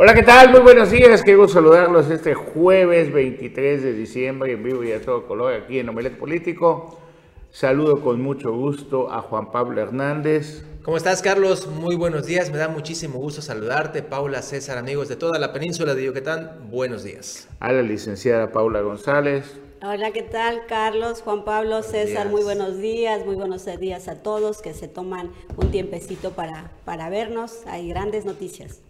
Hola, ¿qué tal? Muy buenos días. Gusto saludarlos este jueves 23 de diciembre en vivo y a todo color aquí en Omelet Político. Saludo con mucho gusto a Juan Pablo Hernández. ¿Cómo estás, Carlos? Muy buenos días. Me da muchísimo gusto saludarte. Paula, César, amigos de toda la península de Yucatán, buenos días. A la licenciada Paula González. Hola, ¿qué tal, Carlos, Juan Pablo, César? Muy buenos días, muy buenos días a todos que se toman un tiempecito para, para vernos. Hay grandes noticias.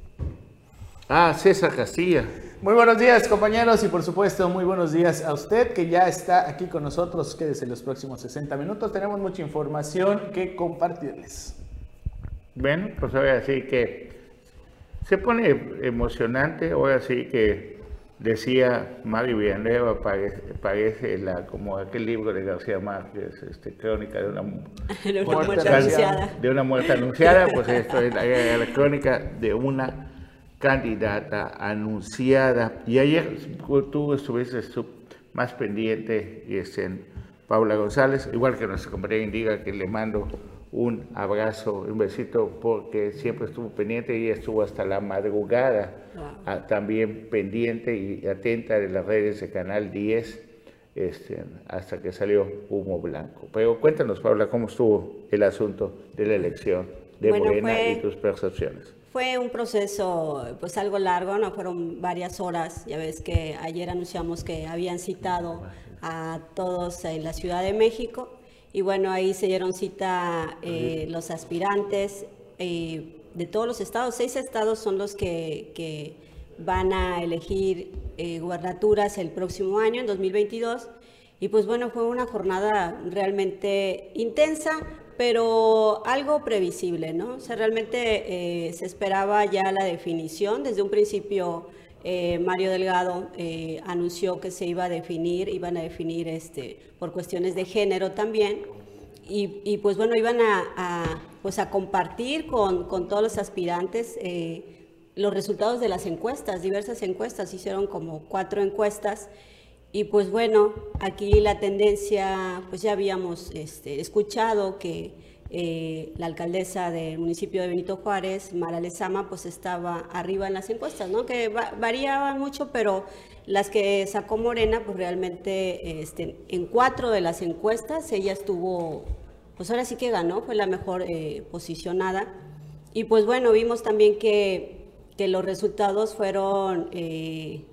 Ah, César Castilla. Muy buenos días, compañeros, y por supuesto, muy buenos días a usted que ya está aquí con nosotros. Quédese los próximos 60 minutos. Tenemos mucha información que compartirles. Bueno, pues ahora sí que se pone emocionante. Ahora sí que decía Mario Villanueva, parece, la, como aquel libro de García Márquez, este, Crónica de una, muerte, anunciada. De una muerte anunciada, pues esto es la crónica de una candidata anunciada. Y ayer tú estuviste más pendiente, y es en Paula González, igual que nuestra compañera indica que le mando un abrazo, un besito, porque siempre estuvo pendiente y estuvo hasta la madrugada ah, también pendiente y atenta de las redes de Canal 10 este, hasta que salió humo blanco. Pero cuéntanos, Paula, cómo estuvo el asunto de la elección de Morena y tus percepciones. Fue un proceso pues algo largo, no fueron varias horas. Ya ves que ayer anunciamos que habían citado a todos en la Ciudad de México y bueno, ahí se dieron cita eh, los aspirantes eh, de todos los estados. Seis estados son los que, van a elegir eh, gubernaturas el próximo año, en 2022. Y pues bueno, fue una jornada realmente intensa, pero algo previsible, ¿no? O sea, realmente eh, se esperaba ya la definición. Desde un principio, eh, Mario Delgado eh, anunció que se iba a definir, iban a definir este, por cuestiones de género también. Y, pues bueno, iban a, pues a compartir con, con, todos los aspirantes los resultados de las encuestas, diversas encuestas, hicieron como cuatro encuestas y pues bueno, aquí la tendencia, pues ya habíamos este, escuchado que eh, la alcaldesa del municipio de Benito Juárez, Mara Lezama, pues estaba arriba en las encuestas, ¿no? Que variaban mucho, pero las que sacó Morena, pues realmente este, en cuatro de las encuestas ella estuvo, pues ahora sí que ganó, fue la mejor eh, posicionada. Y pues bueno, vimos también que, que los resultados fueron... Eh,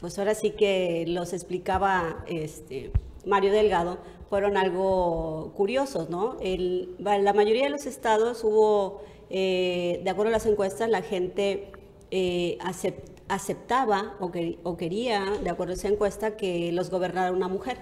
pues ahora sí que los explicaba este, Mario Delgado, fueron algo curiosos, ¿no? El, la mayoría de los estados hubo, eh, de acuerdo a las encuestas, la gente eh, aceptaba o, o, quería, de acuerdo a esa encuesta, que los gobernara una mujer.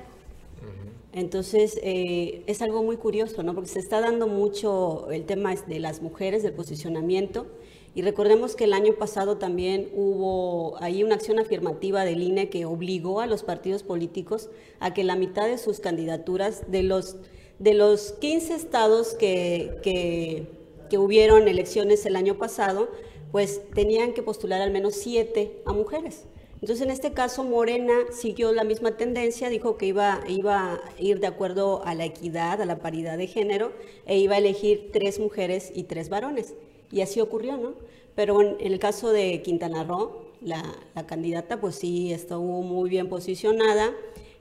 Entonces, eh, es algo muy curioso, ¿no? Porque se está dando mucho el tema de las mujeres, del posicionamiento, y recordemos que el año pasado también hubo ahí una acción afirmativa del INE que obligó a los partidos políticos a que la mitad de sus candidaturas, de los, de los 15 estados que, que, hubieron elecciones el año pasado, pues tenían que postular al menos siete a mujeres. Entonces, en este caso, Morena siguió la misma tendencia, dijo que iba, iba a ir de acuerdo a la equidad, a la paridad de género, e iba a elegir tres mujeres y tres varones. Y así ocurrió, ¿no? Pero en el caso de Quintana Roo, la, candidata pues sí estuvo muy bien posicionada.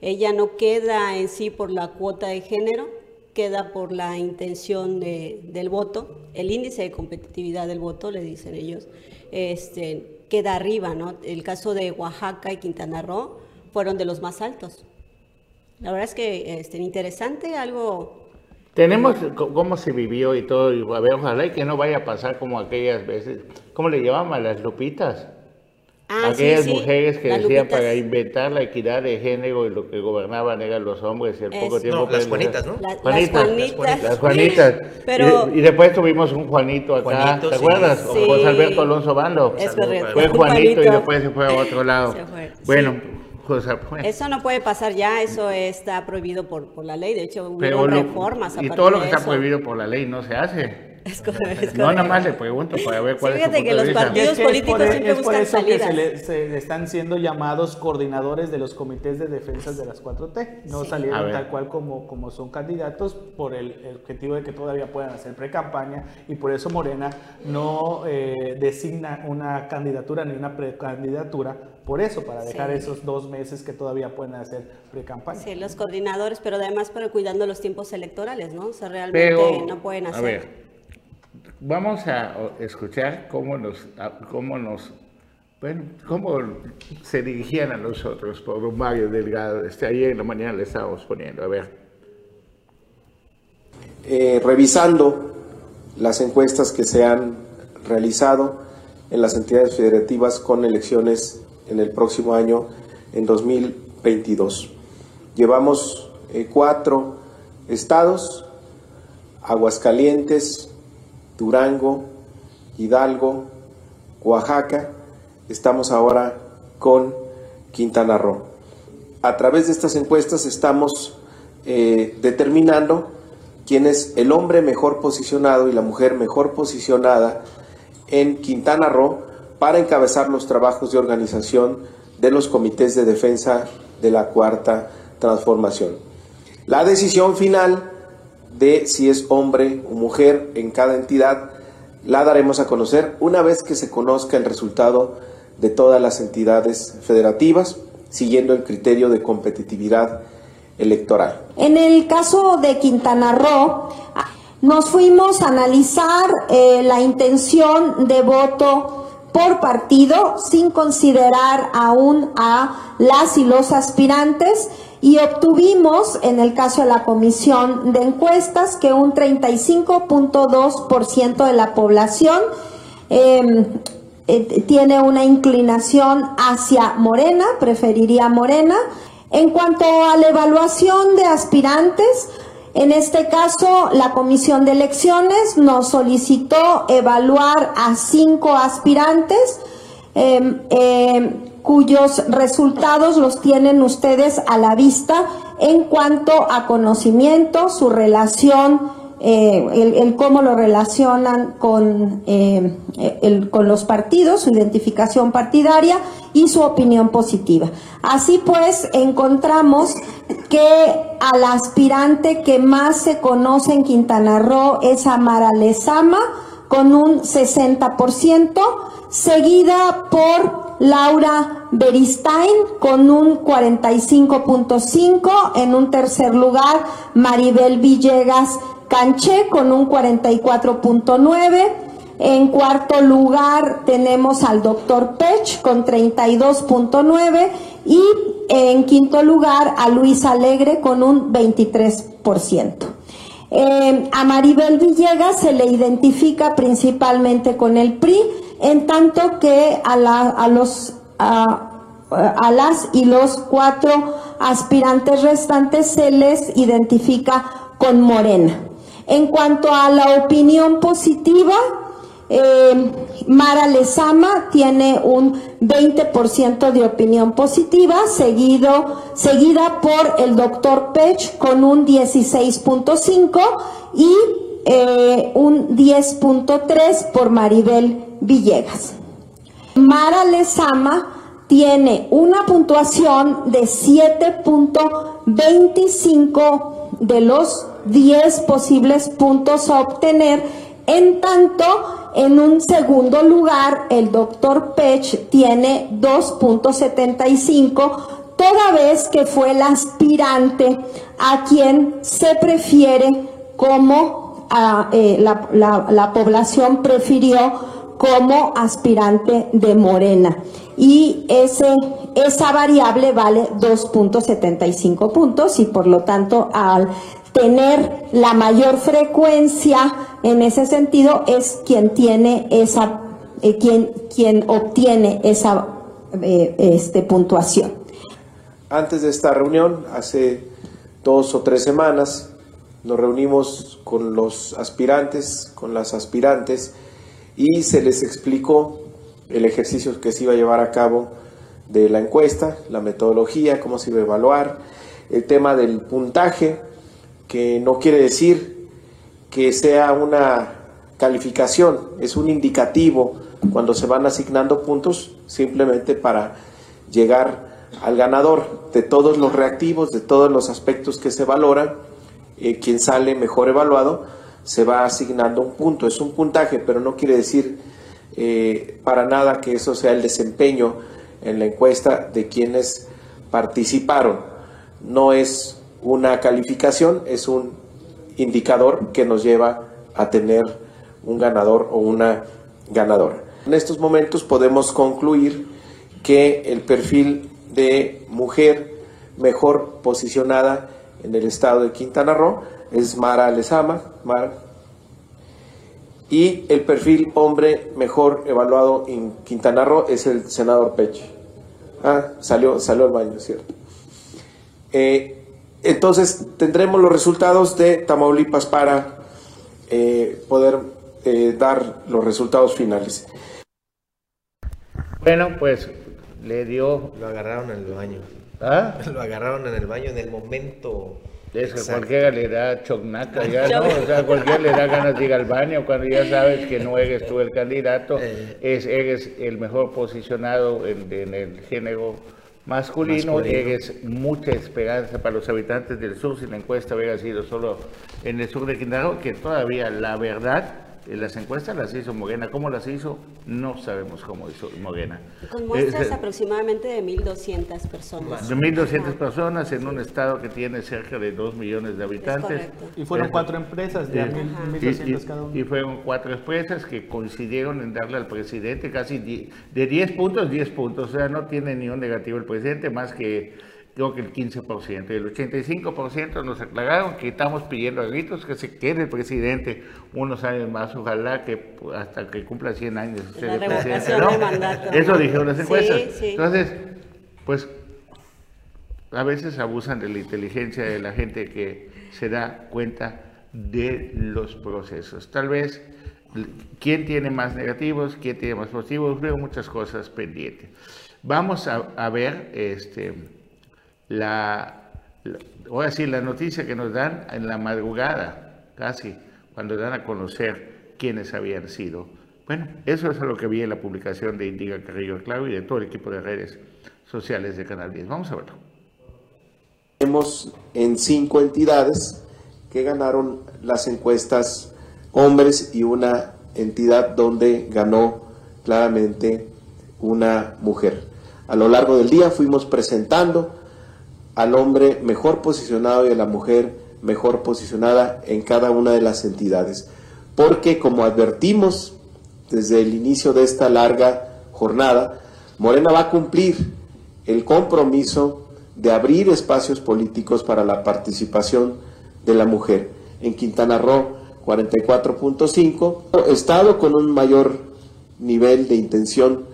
Ella no queda en sí por la cuota de género, queda por la intención del voto, el índice de competitividad del voto, le dicen ellos, este, queda arriba, ¿no? El caso de Oaxaca y Quintana Roo fueron de los más altos. La verdad es que este, interesante, algo tenemos cómo se vivió y todo, y a ver, ojalá y que no vaya a pasar como aquellas veces, ¿cómo le llamaban? Las lupitas. Ah, Aquellas mujeres que decían para inventar la equidad de género y lo que gobernaban eran los hombres y al poco tiempo... No, las Juanitas, ¿no? las Juanitas. Las Juanitas. Pero... Y, después tuvimos un Juanito acá, ¿te acuerdas? Sí. José Alberto Alonso Bando. Es correcto. Fue Juanito, y después se fue a otro lado. Bueno, eso no puede pasar ya, eso está prohibido por, por la ley, de hecho hubo reformas. y todo lo que está prohibido por la ley no se hace. No, nada más le pregunto para ver cuál es su punto que los partidos políticos es siempre es por eso salidas. que se le, se le están siendo llamados coordinadores de los comités de defensa de las 4T. No Sí. Salieron tal cual como, como son candidatos por el, el objetivo de que todavía puedan hacer pre-campaña y por eso Morena no eh, designa una candidatura ni una precandidatura. Por eso, para dejar Sí. esos dos meses que todavía pueden hacer pre-campaña. Sí, los coordinadores, pero además pero cuidando los tiempos electorales, ¿no? O sea, realmente Pero, no pueden hacer. a ver, vamos a escuchar cómo nos, cómo nos, bueno, cómo se dirigían a nosotros por Mario Delgado. Este, ayer en la mañana le estábamos poniendo, a ver. eh, revisando las encuestas que se han realizado en las entidades federativas con elecciones en el próximo año, en 2022. Llevamos eh, cuatro estados, Aguascalientes, Durango, Hidalgo, Oaxaca, estamos ahora con Quintana Roo. A través de estas encuestas estamos eh, determinando quién es el hombre mejor posicionado y la mujer mejor posicionada en Quintana Roo para encabezar los trabajos de organización de los comités de defensa de la cuarta transformación. La decisión final de si es hombre o mujer en cada entidad la daremos a conocer una vez que se conozca el resultado de todas las entidades federativas, siguiendo el criterio de competitividad electoral. En el caso de Quintana Roo, nos fuimos a analizar eh, la intención de voto por partido sin considerar aún a las y los aspirantes y obtuvimos en el caso de la comisión de encuestas que un 35.2% de la población eh, eh, tiene una inclinación hacia Morena, preferiría Morena. En cuanto a la evaluación de aspirantes, en este caso la Comisión de Elecciones nos solicitó evaluar a cinco aspirantes eh, eh, cuyos resultados los tienen ustedes a la vista en cuanto a conocimiento, su relación, eh, el, cómo lo relacionan con, eh, con los partidos, su identificación partidaria y su opinión positiva. Así pues, encontramos que al aspirante que más se conoce en Quintana Roo es Amara Lezama, con un 60%, seguida por Laura Beristain con un 45.5, en un tercer lugar. Maribel Villegas Canché con un 44.9, en cuarto lugar tenemos al doctor Pech con 32.9 y en quinto lugar a Luis Alegre con un 23%. Eh, a Maribel Villegas se le identifica principalmente con el PRI, en tanto que a, los a, a las y los cuatro aspirantes restantes se les identifica con Morena. En cuanto a la opinión positiva, eh, Mara Lezama tiene un 20% de opinión positiva, seguido, seguida por el doctor Pech con un 16.5 y eh, un 10.3 por Maribel Villegas. Mara Lezama tiene una puntuación de 7.25 de los 10 posibles puntos a obtener, en tanto en un segundo lugar el doctor Pech tiene 2.75 toda vez que fue el aspirante a quien se prefiere como a, eh, la- la población prefirió como aspirante de Morena. Y ese, esa variable vale 2.75 puntos y por lo tanto al tener la mayor frecuencia en ese sentido es quien tiene esa, eh, quien, quien obtiene esa eh, este, puntuación. Antes de esta reunión, hace dos o tres semanas, nos reunimos con los aspirantes, con las aspirantes, y se les explicó el ejercicio que se iba a llevar a cabo de la encuesta, la metodología, cómo se iba a evaluar, el tema del puntaje, que no quiere decir que sea una calificación, es un indicativo. Cuando se van asignando puntos simplemente para llegar al ganador. De todos los reactivos, de todos los aspectos que se valoran, eh, quien sale mejor evaluado se va asignando un punto, es un puntaje, pero no quiere decir eh, para nada que eso sea el desempeño en la encuesta de quienes participaron. No es una calificación, es un indicador que nos lleva a tener un ganador o una ganadora. En estos momentos podemos concluir que el perfil de mujer mejor posicionada en el estado de Quintana Roo es Mara Lezama, Mara. Y el perfil hombre mejor evaluado en Quintana Roo es el senador Peche. Ah, salió, salió al baño, ¿cierto? Eh, entonces tendremos los resultados de Tamaulipas para eh, poder eh, dar los resultados finales. Bueno, pues le dio... Lo agarraron en el baño. ¿Ah? Lo agarraron en el baño en el momento. Es que cualquiera le da chocnaca ya, ¿no? O sea, cualquiera le da ganas de ir al baño cuando ya sabes que no eres tú el candidato, Eh. es, eres el mejor posicionado en, en el género masculino, Masculino. eres mucha esperanza para los habitantes del sur si la encuesta hubiera sido solo en el sur de Quintana Roo, que todavía la verdad, las encuestas las hizo Morena. ¿Cómo las hizo? No sabemos cómo hizo Morena. Con muestras Eh, aproximadamente de 1.200 personas. de 1.200 personas en un estado que tiene cerca de 2 millones de habitantes. Y fueron Eso. cuatro empresas de a Sí. mil- Ajá. 1.200 Y- cada y, uno. y fueron cuatro empresas que coincidieron en darle al presidente casi de 10 puntos, 10 puntos. O sea, no tiene ni un negativo el presidente, más que creo que el 15%. El 85% nos aclararon que estamos pidiendo a gritos que se quede el presidente unos años más. Ojalá que hasta que cumpla 100 años. La el presidente. Eso dijeron las Sí, encuestas. sí. Entonces, pues a veces abusan de la inteligencia de la gente que se da cuenta de los procesos. Tal vez quién tiene más negativos, quién tiene más positivos, veo muchas cosas pendientes. Vamos a, a ver este, la, la- voy a decir, la noticia que nos dan en la madrugada, casi, cuando dan a conocer quiénes habían sido. Bueno, eso es lo que vi en la publicación de Indiga Carrillo Claro y de todo el equipo de redes sociales de Canal 10. Vamos a verlo. Tenemos en cinco entidades que ganaron las encuestas hombres y una entidad donde ganó claramente una mujer. A lo largo del día fuimos presentando al hombre mejor posicionado y a la mujer mejor posicionada en cada una de las entidades. Porque como advertimos desde el inicio de esta larga jornada, Morena va a cumplir el compromiso de abrir espacios políticos para la participación de la mujer. En Quintana Roo, 44.5, estado con un mayor nivel de intención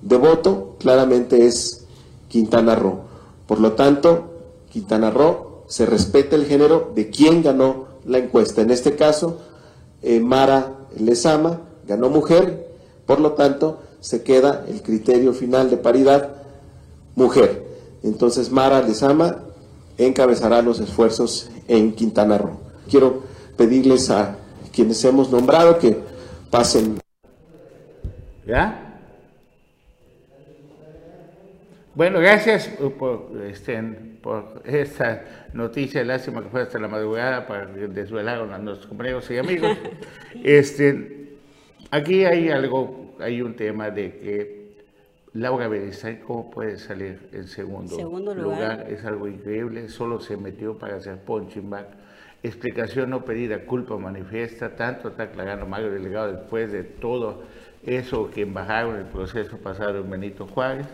de voto, claramente es Quintana Roo. Por lo tanto, Quintana Roo se respeta el género de quien ganó la encuesta. En este caso, eh, Mara Lezama ganó mujer, por lo tanto, se queda el criterio final de paridad mujer. Entonces Mara Lezama encabezará los esfuerzos en Quintana Roo. Quiero pedirles a quienes hemos nombrado que pasen ¿Ya? Bueno, gracias por, este, por esta noticia. Lástima que fue hasta la madrugada para que desvelaron a nuestros compañeros y amigos. Este, aquí hay algo, hay un tema de que Laura Beristain, ¿cómo puede salir en segundo, Segundo lugar. Es algo increíble. Solo se metió para hacer punching back. Explicación no pedida, culpa manifiesta. Tanto está aclarando Mario Delegado después de todo eso que embajaron el proceso pasado en Benito Juárez.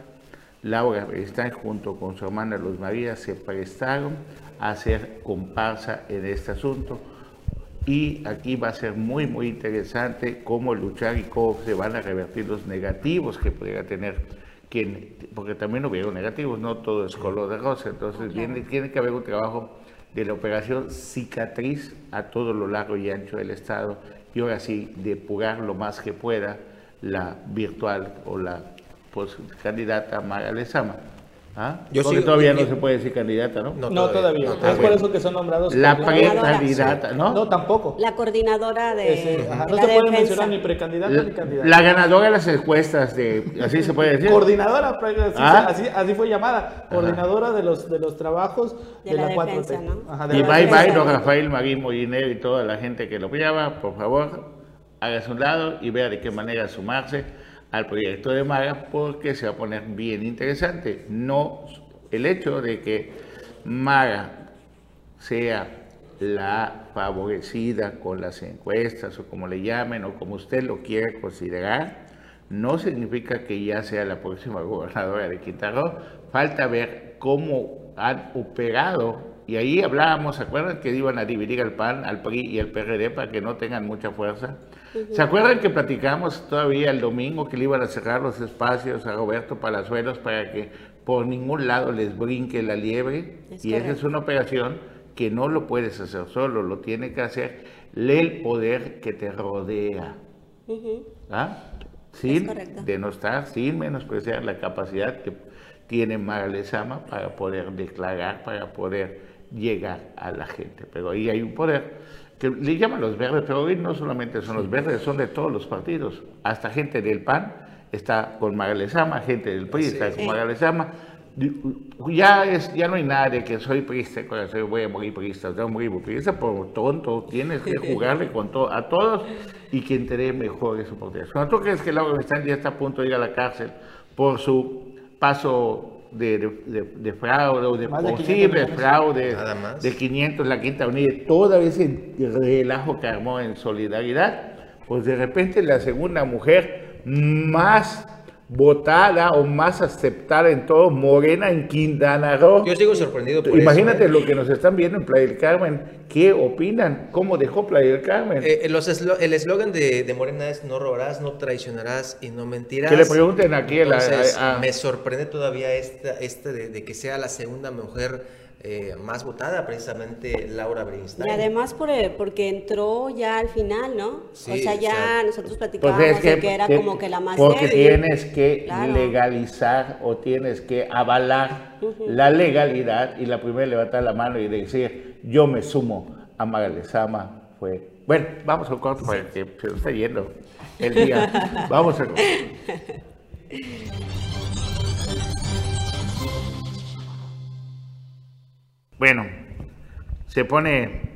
Laura Beristain junto con su hermana Luz María se prestaron a hacer comparsa en este asunto. Y aquí va a ser muy, muy interesante cómo luchar y cómo se van a revertir los negativos que pudiera tener quien, porque también hubieron negativos, no todo es color de rosa. Entonces viene, tiene que haber un trabajo de la operación cicatriz a todo lo largo y ancho del Estado y ahora sí depurar lo más que pueda la virtual o la pues, candidata Mara Lezama. ¿Ah? Yo Porque sigo- todavía yo- no se puede decir candidata, ¿no? No, No, todavía. no, es todavía. por eso que son nombrados. La precandidata, ¿no? No, tampoco. La coordinadora de, Ese, ajá, de no la se puede defensa. mencionar ni precandidato La, ni candidato. la ganadora de las encuestas, de, así se puede decir. Coordinadora, pre- así, Ah. así, así fue llamada. Coordinadora de los, de los trabajos de, De la la, 4T. defensa, ¿no? Ajá, de Y la bye bye, don Rafael Marín Moliner y toda la gente que lo apoyaba, por favor, hágase un lado y vea de qué manera sumarse al proyecto de Maga, porque se va a poner bien interesante. No el hecho de que Maga sea la favorecida con las encuestas o como le llamen o como usted lo quiera considerar, no significa que ya sea la próxima gobernadora de Quintana. Falta ver cómo han operado. Y ahí hablábamos, ¿se acuerdan que iban a dividir al PAN, al PRI y al PRD para que no tengan mucha fuerza? ¿Se acuerdan que platicamos todavía el domingo que le iban a cerrar los espacios a Roberto Palazuelos para que por ningún lado les brinque la liebre? Es y esa es una operación que no lo puedes hacer solo, lo tiene que hacer el poder que te rodea. ¿ah? Sin denostar, sin menospreciar la capacidad que tiene Mara Lezama para poder declarar, para poder llegar a la gente. Pero ahí hay un poder que le llaman los verdes, pero hoy no solamente son los verdes, son de todos los partidos. Hasta gente del PAN está con Mara Lezama, gente del PRI está con Sí. Mara Lezama. Ya, es, ya no hay nada de que soy priista, soy, voy a morir priista, voy a morir priista por tonto, tienes que jugarle con to- a todos y quien te dé mejores oportunidades. Cuando tú crees que Laura Mestán ya está a punto de ir a la cárcel por su paso de, de- de- de fraude o de Más de 500 posible fraude Nada más. de 500 la Quinta Avenida, toda ese relajo que armó en solidaridad, pues de repente la segunda mujer más votada o más aceptada en todo Morena en Quintana Roo. Yo sigo sorprendido por Imagínate eso. ¿eh? lo que nos están viendo en Playa del Carmen. ¿Qué opinan? ¿Cómo dejó Playa del Carmen? Eh, los eslo- el eslogan de, de Morena es no robarás, no traicionarás y no mentirás. que le pregunten aquí a la... Entonces, a- a- me sorprende todavía esta, esta de, de que sea la segunda mujer eh, más votada, precisamente Laura Brinstein. Y además por, eh, porque entró ya al final, ¿no? Sí, o sea, ya o sea, nosotros Pues platicábamos es que, de que era que- como que la más porque débil. tienes que Claro. legalizar o tienes que avalar la legalidad y la primera levantar la mano y decir yo me sumo a Magalesama fue bueno vamos al corto para que se nos está yendo el día vamos a bueno se pone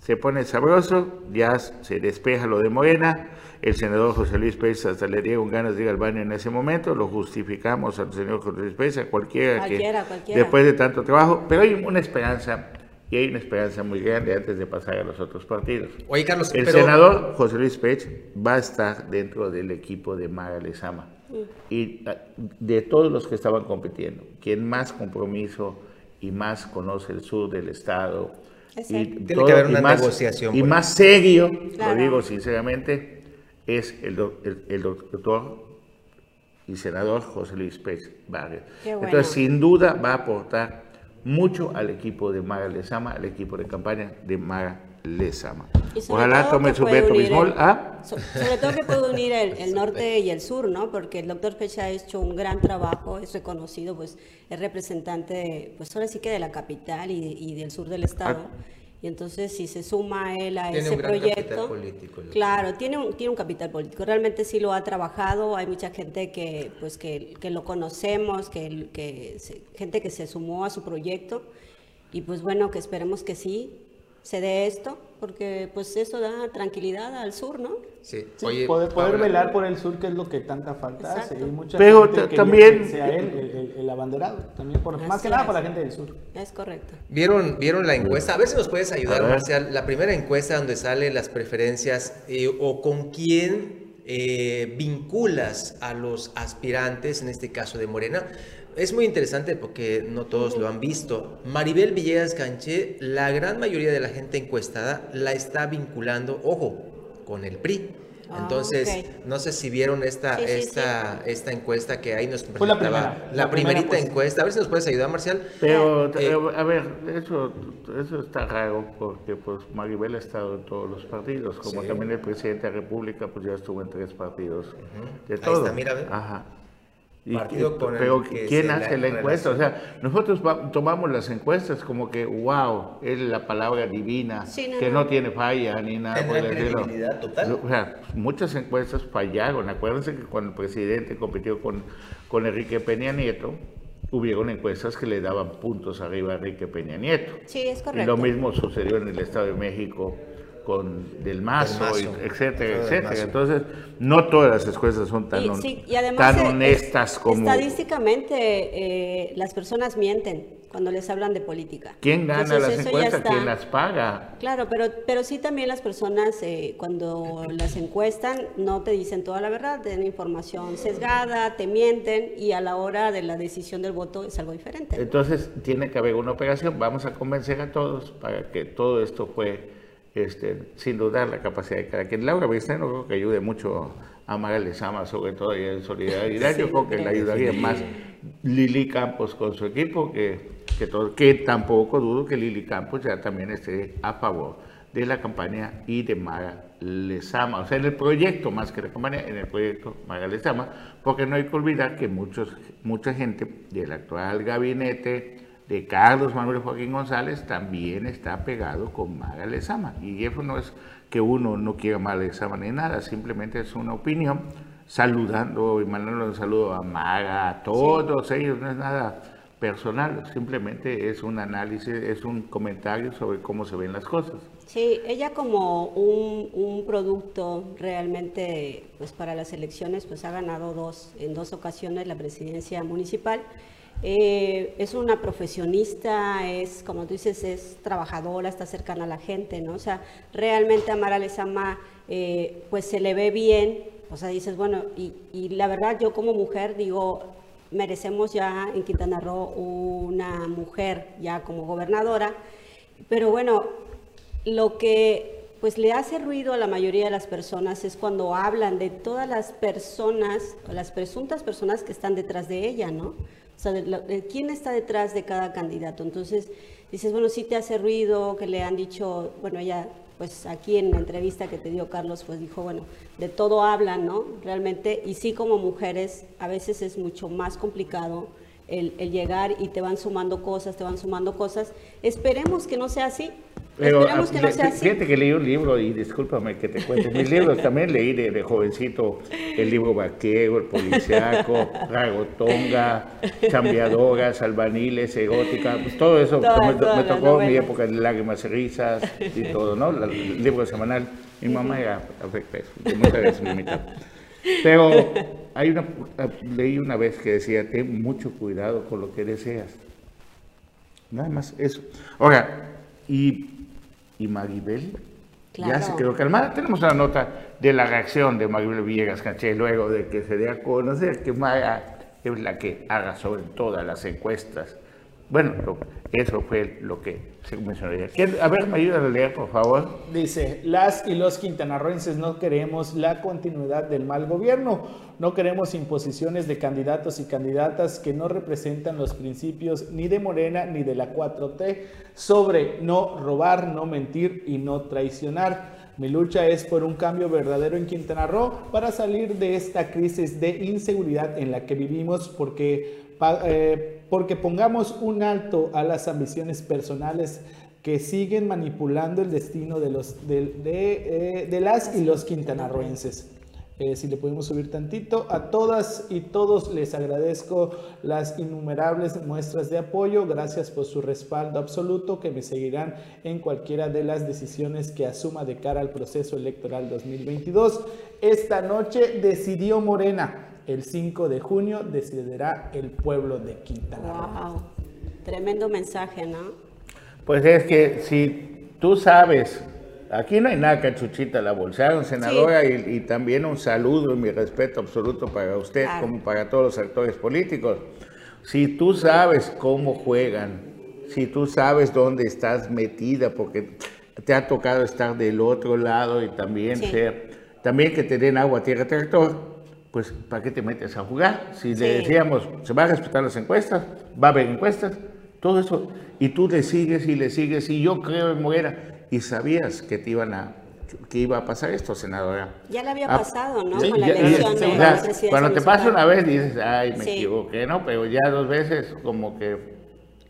se pone sabroso, ya se despeja lo de Morena, el senador José Luis Pérez hasta le dieron ganas de ir al baño en ese momento, lo justificamos al señor José Luis Pérez, a cualquiera, Cualquiera, que cualquiera. después de tanto trabajo, pero hay una esperanza, y hay una esperanza muy grande antes de pasar a los otros partidos. Oye, Carlos, El pero- senador José Luis Pech va a estar dentro del equipo de Mara Lezama. Y ah, de todos los que estaban compitiendo, quien más compromiso y más conoce el sur del estado. Es y. Tiene que haber una más- negociación Y más serio, Claro. lo digo sinceramente, es el, doc- el- el doctor y senador José Luis Vargas. Qué bueno. Entonces, sin duda, va a aportar mucho al equipo de Mara Lezama, al equipo de campaña de Mara Y sobre Ojalá tome su Bismol. el- ¿Ah? so- sobre todo que puede unir el, el norte y el sur, ¿no? Porque el doctor Fecha ha hecho un gran trabajo, es reconocido, pues es representante, de, pues ahora sí que de la capital y, y del sur del estado. Y entonces si se suma a él a Tiene ese un gran capital proyecto, político, claro, tiene un, tiene un capital político. Realmente sí lo ha trabajado. Hay mucha gente que, pues que, que lo conocemos, que, que se- gente que se sumó a su proyecto. Y pues bueno, que esperemos que sí se dé esto, porque pues eso da tranquilidad al sur, ¿no? Sí. Sí, Oye, poder, poder velar por el sur, que es lo que tanta falta hace. Y mucha Pero gente también- que sea él el, el- el abanderado. También por, más que nada para la gente del sur. Es correcto. ¿Vieron, ¿Vieron la encuesta? A ver si nos puedes ayudar. Marcial. La primera encuesta donde salen las preferencias eh, o con quién eh, vinculas a los aspirantes, en este caso de Morena. Es muy interesante porque no todos lo han visto. Maribel Villegas Canché, la gran mayoría de la gente encuestada la está vinculando, ojo, con el PRI. Ah, Entonces, no sé si vieron esta, Sí, sí, esta, esta encuesta que ahí nos Fue la presentaba. primera, la, la primera primerita encuesta. encuesta. A ver si nos puedes ayudar, Marcial. Pero, Eh, eh, a ver, eso, eso está raro porque pues Maribel ha estado en todos los partidos, como Sí. también el presidente de la República pues ya estuvo en tres partidos de Ahí todo. está, mira, ve. Ajá. Y Partido que- con el pero que ¿quién hace la la encuesta? O sea, nosotros va- tomamos las encuestas como que, wow, es la palabra divina, Sí, no, que no. no tiene falla ni nada por ¿Tendrá el total? O sea, muchas encuestas fallaron. Acuérdense que cuando el presidente compitió con, con Enrique Peña Nieto, hubieron encuestas que le daban puntos arriba a Enrique Peña Nieto. Sí, es Y correcto. lo mismo sucedió en el Estado de México con Del Mazo, Mazo. y etcétera, etcétera. Mazo. Entonces, no todas las encuestas son tan, Y, hon- sí, y además tan eh, honestas es- como... Estadísticamente, eh, las personas mienten cuando les hablan de política. ¿Quién gana Entonces, las encuestas? está- ¿Quién las paga? Claro, pero, pero sí también las personas eh, cuando las encuestan no te dicen toda la verdad, te dan información sesgada, te mienten y a la hora de la decisión del voto es algo diferente. Entonces, tiene que haber una operación. Vamos a convencer a todos para que todo esto fue, este, sin dudar, la capacidad de cada quien. Laura Beristain no creo que ayude mucho a Mara Lezama, sobre todo y en solidaridad. Yo creo que le ayudaría más Lili Campos con su equipo, que, que, todo, que tampoco dudo que Lili Campos ya también esté a favor de la campaña y de Mara Lezama, o sea, en el proyecto más que la campaña, en el proyecto Mara Lezama, porque no hay que olvidar que muchos, mucha gente del actual gabinete de Carlos Manuel Joaquín González también está pegado con Mara Lezama, y eso no es que uno no quiera Mara Lezama ni nada, simplemente es una opinión, saludando y mandando un saludo a Mara, a todos ellos, no es nada personal, simplemente es un análisis, es un comentario sobre cómo se ven las cosas. Sí, ella como un, un producto realmente, pues para las elecciones, pues ha ganado dos, en dos ocasiones la presidencia municipal. Eh, es una profesionista, es, como tú dices, es trabajadora, está cercana a la gente, ¿no? O sea, realmente a Mara Lezama, eh, pues se le ve bien, o sea, dices, bueno, y, y la verdad yo como mujer digo, merecemos ya en Quintana Roo una mujer ya como gobernadora, pero bueno, lo que pues le hace ruido a la mayoría de las personas es cuando hablan de todas las personas, las presuntas personas que están detrás de ella, ¿no? O sea, de, de quién está detrás de cada candidato. Entonces, dices, bueno, sí te hace ruido, que le han dicho, bueno, ella, pues aquí en la entrevista que te dio Carlos, pues dijo, bueno, de todo hablan, ¿no? Realmente, y sí como mujeres, a veces es mucho más complicado el, el llegar y te van sumando cosas, te van sumando cosas. Esperemos que no sea así. Esperemos que ah, no le- sea así. Fíjate que leí un libro, y discúlpame que te cuente, mis libros también leí de, de jovencito el libro Vaquero, el Policiaco, Ragotonga, Chambeadoras, Albaniles, Erótica, pues todo eso me, tocó mi época de lágrimas y risas y todo, ¿no? El libro semanal. Mi mamá era afecta eso. Muchas gracias, mamita. Pero hay una, leí una vez que decía, ten mucho cuidado con lo que deseas. Nada más eso. Ahora, y, y Maribel ya se quedó calmada. Tenemos una nota de la reacción de Maribel Villegas Caché luego de que se dé a conocer que Mara es la que arrasó en todas las encuestas. Bueno, lo- eso fue lo que se mencionó ayer. ¿Quién- A ver, me ayudan a leer, por favor. Dice, las y los quintanarroenses no queremos la continuidad del mal gobierno, no queremos imposiciones de candidatos y candidatas que no representan los principios ni de Morena ni de la 4T sobre no robar, no mentir y no traicionar. Mi lucha es por un cambio verdadero en Quintana Roo para salir de esta crisis de inseguridad en la que vivimos porque, eh, porque pongamos un alto a las ambiciones personales que siguen manipulando el destino de, los, de, de, eh, las y los quintanarroenses. Eh, si le podemos subir tantito, a todas y todos les agradezco las innumerables muestras de apoyo, gracias por su respaldo absoluto que me seguirán en cualquiera de las decisiones que asuma de cara al proceso electoral 2022. Esta noche decidió Morena, el 5 de junio decidirá el pueblo de Quintana Roo. Wow, tremendo mensaje, ¿no? Pues es que si tú sabes, aquí no hay nada que Chuchita la bolsearon, senadora, y, y también un saludo y mi respeto absoluto para usted, Claro. como para todos los actores políticos. Si tú sabes cómo juegan, si tú sabes dónde estás metida, porque te ha tocado estar del otro lado y también Sí. ser, también que te den agua, tierra, tractor, pues ¿para qué te metes a jugar? Si le decíamos, se van a respetar las encuestas, va a haber encuestas, todo eso, y tú le sigues y le sigues, y yo creo en Morena, y sabías que te iban a, que iba a pasar esto, senadora. Ya le había Ah, pasado, ¿no? sí, Con la ya- elección ya- de la Cuando te pasa una vez dices, ay, me Sí. equivoqué, ¿no? Pero ya dos veces como que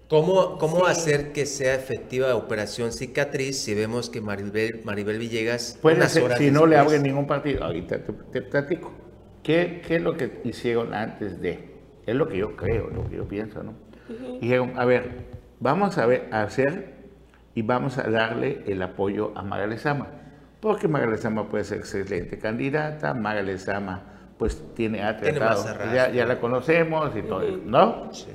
¿Cómo, cómo Sí. hacer que sea efectiva Operación Cicatriz si vemos que Maribel, Maribel Villegas, puede unas ser, horas si no le abren ningún partido, ahorita te, te platico. ¿Qué, ¿Qué es lo que hicieron antes de? Es lo que yo creo, lo que yo pienso, ¿no? Dijeron, a ver, vamos a, ver, a hacer y vamos a darle el apoyo a Maga Lezama. Porque Maga Lezama puede ser excelente candidata, Maga Lezama pues tiene, ha Tiene tratado, arrastre. ya, ya la conocemos y todo, eso, ¿no? Sí.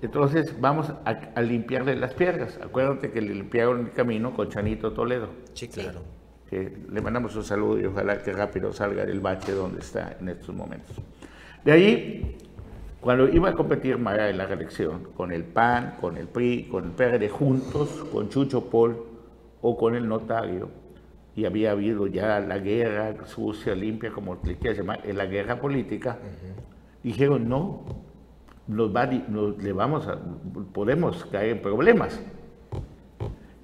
Entonces vamos a, a limpiarle las piedras. Acuérdate que le limpiaron el camino con Chanito Toledo Sí, claro. Que le mandamos un saludo y ojalá que rápido salga del bache donde está en estos momentos. De ahí, cuando iba a competir Mara en la reelección, con el PAN, con el PRI, con el PRD juntos, con Chucho Paul o con el notario, y había habido ya la guerra sucia, limpia, como le quieras llamar, en la guerra política, dijeron no, nos va, nos- le vamos a, podemos caer en problemas.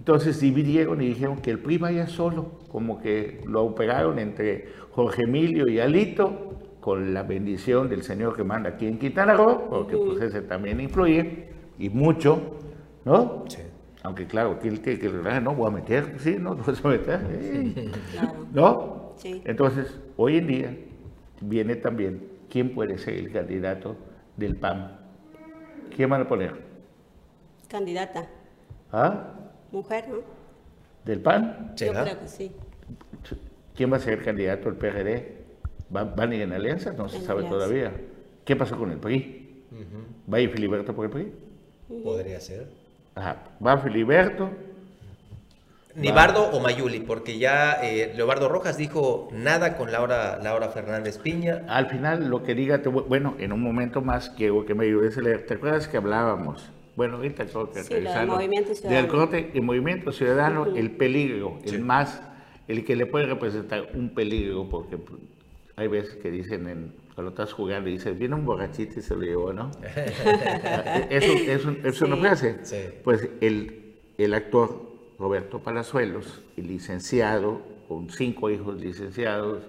Entonces dividieron y dijeron que el PRI vaya solo, como que lo operaron entre Jorge Emilio y Alito, con la bendición del señor que manda aquí en Quintana Roo, porque pues ese también influye, y mucho, ¿no? Sí. Aunque claro, que él tiene que ah, no voy a meter, sí, no, no voy a meter, sí. Claro. ¿no? Sí. Entonces, hoy en día viene también quién puede ser el candidato del PAN. ¿Quién van a poner? Candidata. ¿Ah? Mujer, ¿no? ¿Del PAN? Yo creo que sí. ¿Quién va a ser el candidato del PRD? ¿Va- ¿Van a ir en alianza? No se En sabe alianza. todavía. ¿Qué pasó con el PRI? ¿Va a ir Filiberto por el PRI? Podría ser. Ajá. Va Filiberto. Nibardo o Mayuli, porque ya eh, Leobardo Rojas dijo nada con Laura, Laura Fernández Piña. Al final, lo que diga, te voy- bueno, en un momento más quiero que me ayudes a leer. ¿Te acuerdas que hablábamos? Bueno, ahorita creo que Sí, lo del revisando, Movimiento Ciudadano. Del corte y movimiento ciudadano, el peligro, el más, el que le puede representar un peligro, porque pues, hay veces que dicen, en, cuando estás jugando, y dices, viene un borrachito y se lo llevó, ¿no? eso es, un- es una Sí. frase. Sí. Pues el, el actor Roberto Palazuelos, el licenciado, con cinco hijos licenciados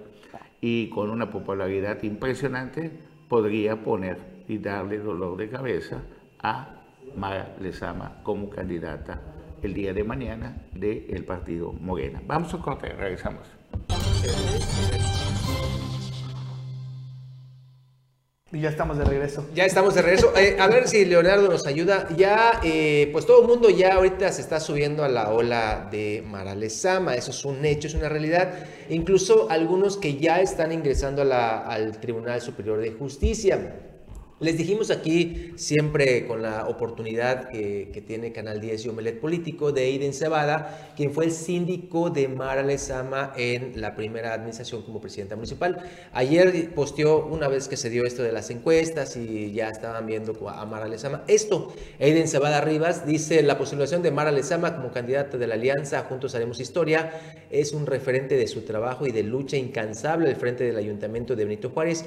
y con una popularidad impresionante, podría poner y darle dolor de cabeza a Mara Lezama como candidata el día de mañana del partido Morena. Vamos a corte, regresamos. Y ya estamos de regreso. Ya estamos de regreso. Eh, a ver si Leonardo nos ayuda. Ya, eh, pues todo el mundo ya ahorita se está subiendo a la ola de Mara Lezama. Eso es un hecho, es una realidad. Incluso algunos que ya están ingresando a la- al Tribunal Superior de Justicia. Les dijimos aquí, siempre con la oportunidad que, tiene Canal 10 y Omelet Político, de Aiden Cebada, quien fue el síndico de Mara Lezama en la primera administración como presidenta municipal. Ayer posteó, una vez que se dio esto de las encuestas y ya estaban viendo a Mara Lezama, esto, Aiden Cebada Rivas dice, la postulación de Mara Lezama como candidata de la Alianza Juntos Haremos Historia es un referente de su trabajo y de lucha incansable al frente del Ayuntamiento de Benito Juárez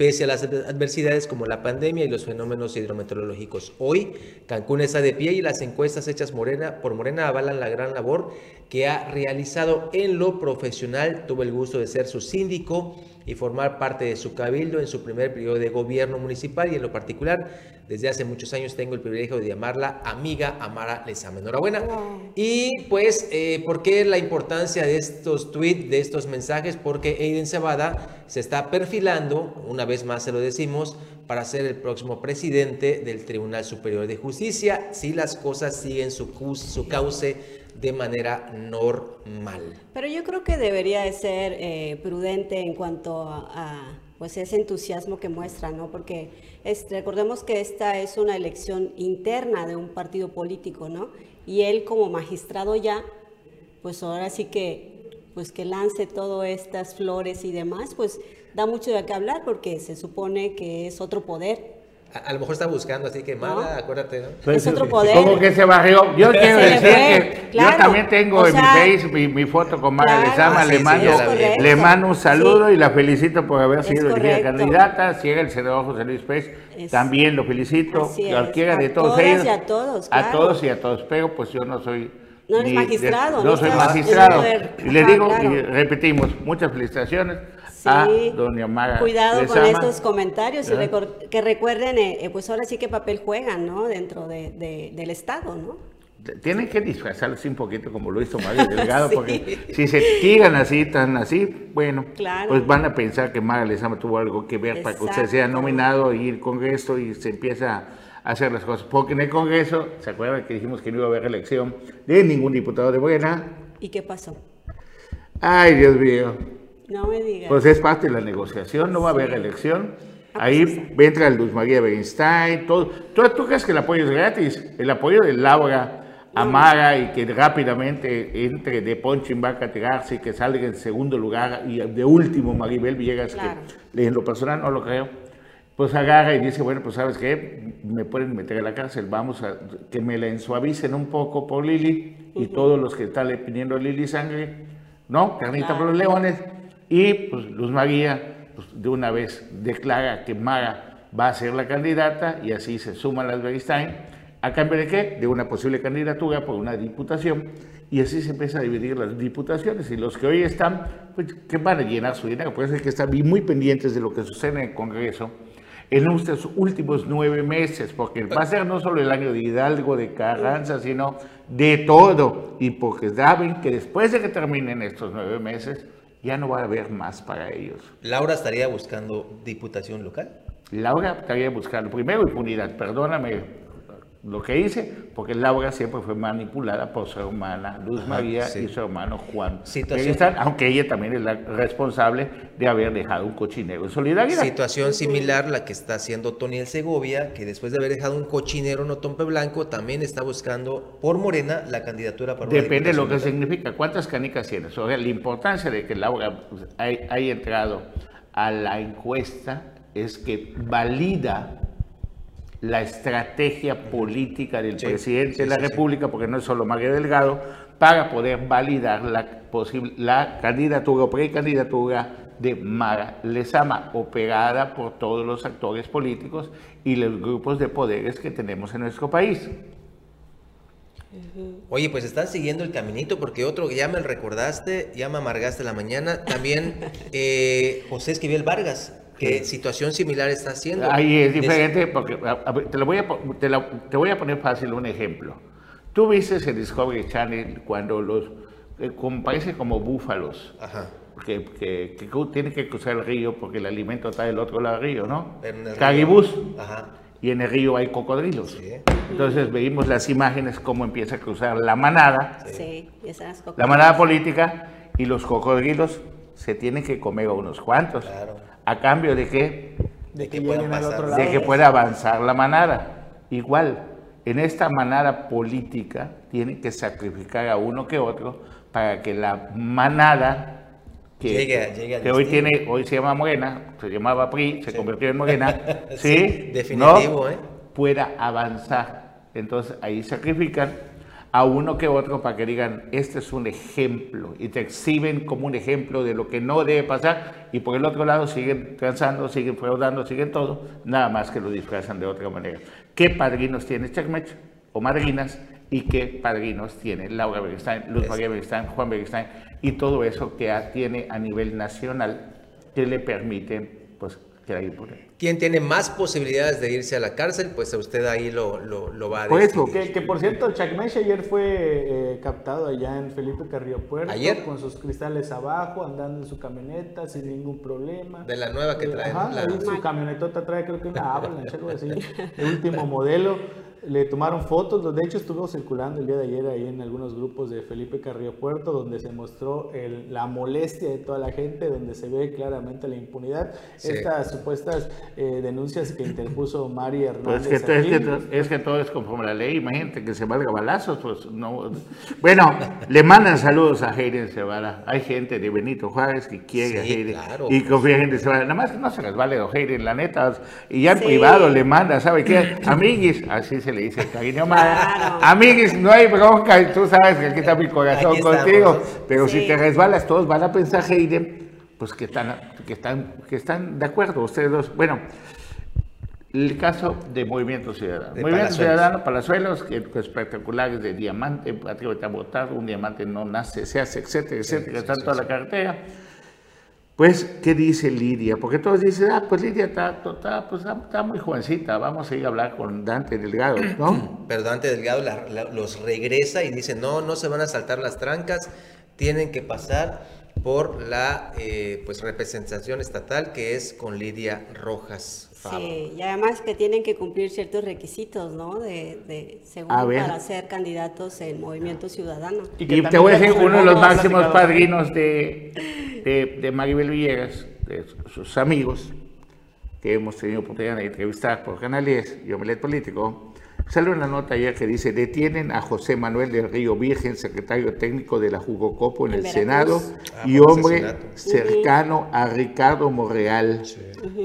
pese a las adversidades como la pandemia y los fenómenos hidrometeorológicos. Hoy, Cancún está de pie y las encuestas hechas Morena, por Morena avalan la gran labor que ha realizado en lo profesional. Tuve el gusto de ser su síndico y formar parte de su cabildo en su primer periodo de gobierno municipal y en lo particular, desde hace muchos años tengo el privilegio de llamarla amiga Amara Lezama. Enhorabuena. Y pues, eh, ¿por qué la importancia de estos tweets, de estos mensajes? Porque Aiden Cebada se está perfilando, una vez más se lo decimos, para ser el próximo presidente del Tribunal Superior de Justicia si las cosas siguen su, su cauce de manera normal. Pero yo creo que debería de ser eh, prudente en cuanto a, a, pues ese entusiasmo que muestra, ¿no? Porque es- recordemos que esta es una elección interna de un partido político, ¿no? Y él como magistrado ya, pues ahora sí que, pues que lance todas estas flores y demás, pues da mucho de qué hablar porque se supone que es otro poder. A, a lo mejor está buscando, así que Mara, acuérdate, ¿no? Es otro poder. Como que se barrió. Yo quiero decir que claro. yo también tengo O en sea, mi Face mi, mi foto con Mara claro. Lezama. Ah, sí, le, sí, mando. Es le mando un saludo Sí. y la felicito por haber sido elegida candidata. Si era el senador José Luis Pérez, Es- también lo felicito. Cualquiera A de todos todas ellos. y a todos, A claro. todos y a todos. Pero pues yo no soy No eres ni magistrado, no no soy magistrado. Y le digo, claro. y repetimos, muchas felicitaciones a Sí. doña Mara. Cuidado con Lezama. estos comentarios y que recuerden, eh, eh, pues ahora sí que papel juegan, ¿no? Dentro de- de- del Estado, ¿no? Tienen que disfrazarse un poquito como lo hizo Mario Delgado, Sí. porque si se tiran así, tan así, bueno, Claro. pues van a pensar que Mara Lezama tuvo algo que ver para que usted sea nominado y ir Congreso y se empieza a hacer las cosas. Porque en el Congreso, ¿se acuerdan que dijimos que no iba a haber elección de ningún diputado de Buena? ¿Y qué pasó? Ay, Dios mío. No me digas. Pues es parte de la negociación, no va a haber elección. Ah, pues Ahí entra Luz María Bernstein, todo. ¿Tú, ¿Tú crees que el apoyo es gratis? El apoyo de Laura Amara y que rápidamente entre de Ponchin va a categarse y que salga en segundo lugar y de último Maribel Villegas, Claro. que en lo personal no lo creo, pues agarra y dice, bueno, pues sabes qué, me pueden meter a la cárcel, vamos a que me la ensuavicen un poco por Lili y todos los que están le pidiendo a Lili sangre, ¿no? Carnita por los leones. Y pues Luz María, pues, de una vez declara que Mara va a ser la candidata y así se suman las Beristain. ¿A cambio de qué? De una posible candidatura por una diputación. Y así se empieza a dividir las diputaciones. Y los que hoy están, pues, que van a llenar su dinero. Por eso hay que estar muy pendientes de lo que sucede en el Congreso en estos últimos nueve meses, porque va a ser no solo el año de Hidalgo, de Carranza, sino de todo. Y porque saben que después de que terminen estos nueve meses, ya no va a haber más para ellos. Laura estaría buscando diputación local. Laura estaría buscando primero impunidad, perdóname lo que hice, porque Laura siempre fue manipulada por su hermana Luz María sí. y su hermano Juan. Beguistán, aunque ella también es la responsable de haber dejado un cochinero en solidaridad. Situación similar la que está haciendo Tony El Segovia, que después de haber dejado un cochinero en Otompe Blanco, también está buscando por Morena la candidatura para una Depende de lo que significa. ¿Cuántas canicas tienes? O sea, la importancia de que Laura pues, hay- haya entrado a la encuesta es que valida la estrategia política del Sí, presidente sí, de la sí, sí. República, porque no es solo María Delgado, para poder validar la, posible, la candidatura o precandidatura de Mara Lezama, operada por todos los actores políticos y los grupos de poderes que tenemos en nuestro país. Oye, pues están siguiendo el caminito porque otro que ya me recordaste, ya me amargaste la mañana. También eh, José Esquivel Vargas, ¿qué situación similar está haciendo? Ahí es diferente porque a- a ver, te, lo voy a, te, la- te voy a poner fácil un ejemplo. Tú viste en Discovery Channel cuando los, eh, como, parece como búfalos, Ajá. que, que, que tienen que cruzar el río porque el alimento está del otro lado del río, ¿no? El. Caribús. Ajá. Y en el río hay cocodrilos. Sí. Entonces veíamos las imágenes cómo empieza a cruzar la manada, Sí, esas la manada política, y los cocodrilos se tienen que comer a unos cuantos. Claro. ¿A cambio de qué? De que pasar. de que pueda avanzar la manada. Igual, en esta manada política tienen que sacrificar a uno que otro para que la manada que, que hoy tiene, hoy se llama Morena, se llamaba PRI, se convirtió en Morena, Sí, sí, definitivo, ¿no? ¿eh? pueda avanzar. Entonces ahí sacrifican a uno que otro para que digan, este es un ejemplo, y te exhiben como un ejemplo de lo que no debe pasar, y por el otro lado siguen transando, siguen fraudando, siguen todo, nada más que lo disfrazan de otra manera. ¿Qué padrinos tiene Chacmech o madrinas? ¿Y qué padrinos tiene Laura Beristain, Luz. María Beristain, Juan Beristain, y todo eso que tiene a nivel nacional que le permite, pues, que ahí por ahí. ¿Quién tiene más posibilidades de irse a la cárcel? Pues a usted ahí lo, lo, lo va a Por eso, decidir. Que, que, por cierto, Chacmesh ayer fue eh, captado allá en Felipe Carrillo Puerto. ¿Ayer? Con sus cristales abajo, andando en su camioneta sin ningún problema. De la nueva que Eh, traen, Ajá, la- su camionetota trae creo que una Avalanche, algo así. El último modelo. Le tomaron fotos, de hecho estuvo circulando el día de ayer ahí en algunos grupos de Felipe Carrillo Puerto, donde se mostró el- la molestia de toda la gente, donde se ve claramente la impunidad. Sí. Estas supuestas eh, denuncias que interpuso Mari Pues Hernández. que, es, que, todo- es que todo es conforme a la ley, imagínate que se valga balazos, pues no. Bueno, le mandan saludos a Hayden Cebara. Hay gente de Benito Juárez que quiere Sí, a Hayden claro. y confía en Hayden Cebara. Nada más que no se resbale a Hayden, la neta. Y ya en Sí. privado le manda, ¿sabe qué? Amiguis, así se le dice cariño. Claro. Amiguis, no hay bronca, y tú sabes que aquí está mi corazón Aquí contigo. Pero si Sí. te resbalas, todos van a pensar, Hayden, pues que están, que están, que están de acuerdo ustedes dos. Bueno, el caso de Movimiento Ciudadano. De Movimiento Palazuelos. Ciudadano, Palazuelos, que que espectaculares de diamante, patriota votado, un diamante no nace, se hace, etcétera, etcétera, está en toda la carretera. Pues, ¿qué dice Lidia? Porque todos dicen, ah, pues Lidia está, está, pues, está, muy jovencita, vamos a ir a hablar con Dante Delgado, ¿no? Pero Dante Delgado la- la- los regresa y dice, no, no se van a saltar las trancas, tienen que pasar por la eh, pues representación estatal que es con Lidia Rojas. Sí, y además que tienen que cumplir ciertos requisitos, ¿no? De, de según para ser candidatos en Movimiento Ciudadano. Y te voy a decir, uno de los máximos padrinos de, de, de Maribel Villegas, de sus amigos, que hemos tenido oportunidad de entrevistar por Canal 10 y Omelet Político, sale una nota ayer que dice, detienen a José Manuel del Río Virgen, secretario técnico de la Jugocopo en En el Veracruz. Senado Ah, y hombre asesinato. cercano a Ricardo Monreal.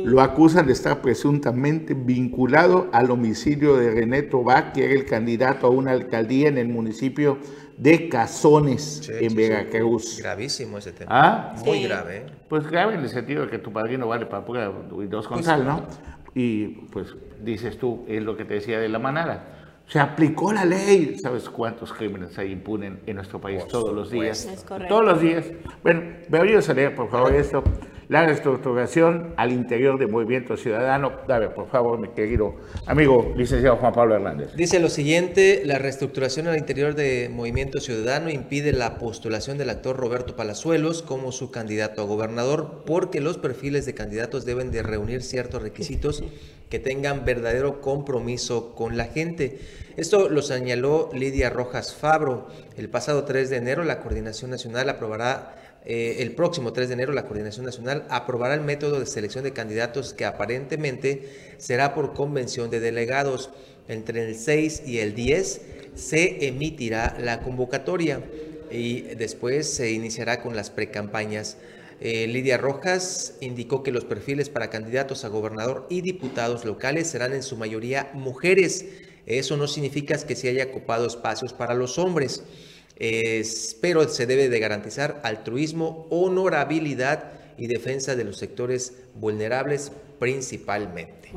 Lo acusan de estar presuntamente vinculado al homicidio de René Tobá, que era el candidato a una alcaldía en el municipio de Cazones, Sí, en sí, sí. Veracruz. Gravísimo ese tema. ¿Ah? Muy grave. ¿eh? Pues grave en el sentido de que tu padrino vale para pura y dos con sal, ¿no? Y pues dices tú, es lo que te decía de la manada. Se aplicó la ley. ¿Sabes cuántos crímenes hay impunen en nuestro país todos los días? supuesto. Es correcto. Todos los días. Bueno, me ayudas a leer, por favor, esto. La reestructuración al interior del Movimiento Ciudadano. Dame, por favor, mi querido amigo licenciado Juan Pablo Hernández. Dice lo siguiente, la reestructuración al interior de Movimiento Ciudadano impide la postulación del actor Roberto Palazuelos como su candidato a gobernador porque los perfiles de candidatos deben de reunir ciertos requisitos que tengan verdadero compromiso con la gente. Esto lo señaló Lidia Rojas Fabro. El pasado 3 de enero la Coordinación Nacional aprobará eh, el próximo 3 de enero la Coordinación Nacional aprobará el método de selección de candidatos que aparentemente será por convención de delegados. Entre el 6 y el 10 se emitirá la convocatoria y después se iniciará con las precampañas. Eh, Lidia Rojas indicó que los perfiles para candidatos a gobernador y diputados locales serán en su mayoría mujeres. Eso no significa que se haya ocupado espacios para los hombres. Es- pero se debe de garantizar altruismo, honorabilidad y defensa de los sectores vulnerables principalmente.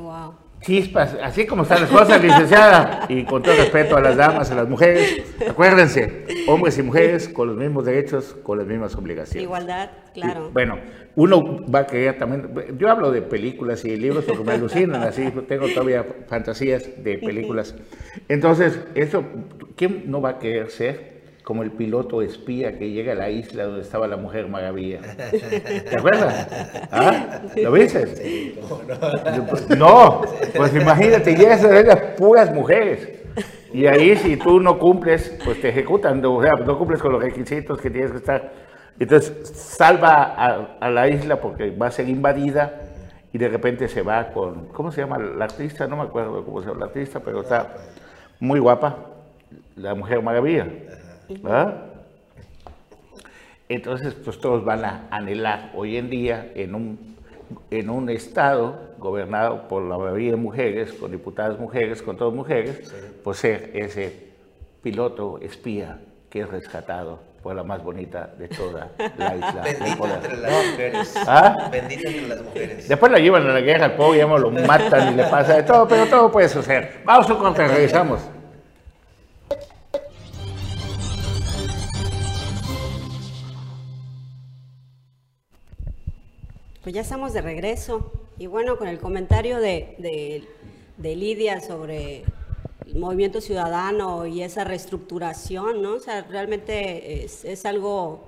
Chispas, así como están las cosas, licenciada, y con todo respeto a las damas, a las mujeres, acuérdense, hombres y mujeres con los mismos derechos, con las mismas obligaciones. Igualdad, claro. Bueno, uno va a querer también, yo hablo de películas y libros porque me alucinan, así tengo todavía fantasías de películas. Entonces, eso, ¿quién no va a querer ser como el piloto espía que llega a la isla donde estaba la Mujer Maravilla? ¿Te acuerdas? ¿Ah? ¿Lo viste? No, pues imagínate, llegas a ver las puras mujeres. Y ahí si tú no cumples, pues te ejecutan, o sea, no cumples con los requisitos que tienes que estar. Entonces salva a, a la isla porque va a ser invadida y de repente se va con, ¿cómo se llama la artista? No me acuerdo cómo se llama la artista, pero está muy guapa, la Mujer Maravilla. ¿Verdad? Entonces, pues todos van a anhelar hoy en día en un, en un estado gobernado por la mayoría de mujeres, con diputadas mujeres, con todas mujeres, pues ser ese piloto espía que es rescatado por la más bonita de toda la isla. poder. entre las mujeres. ¿Ah? Entre las mujeres. Después la llevan a la guerra al pobre, lo matan y le pasa de todo, pero todo puede suceder. Vamos a corte, regresamos. Pues ya estamos de regreso. Y bueno, con el comentario de, de- Lidia sobre el movimiento ciudadano y esa reestructuración, ¿no? O sea, realmente es, es algo,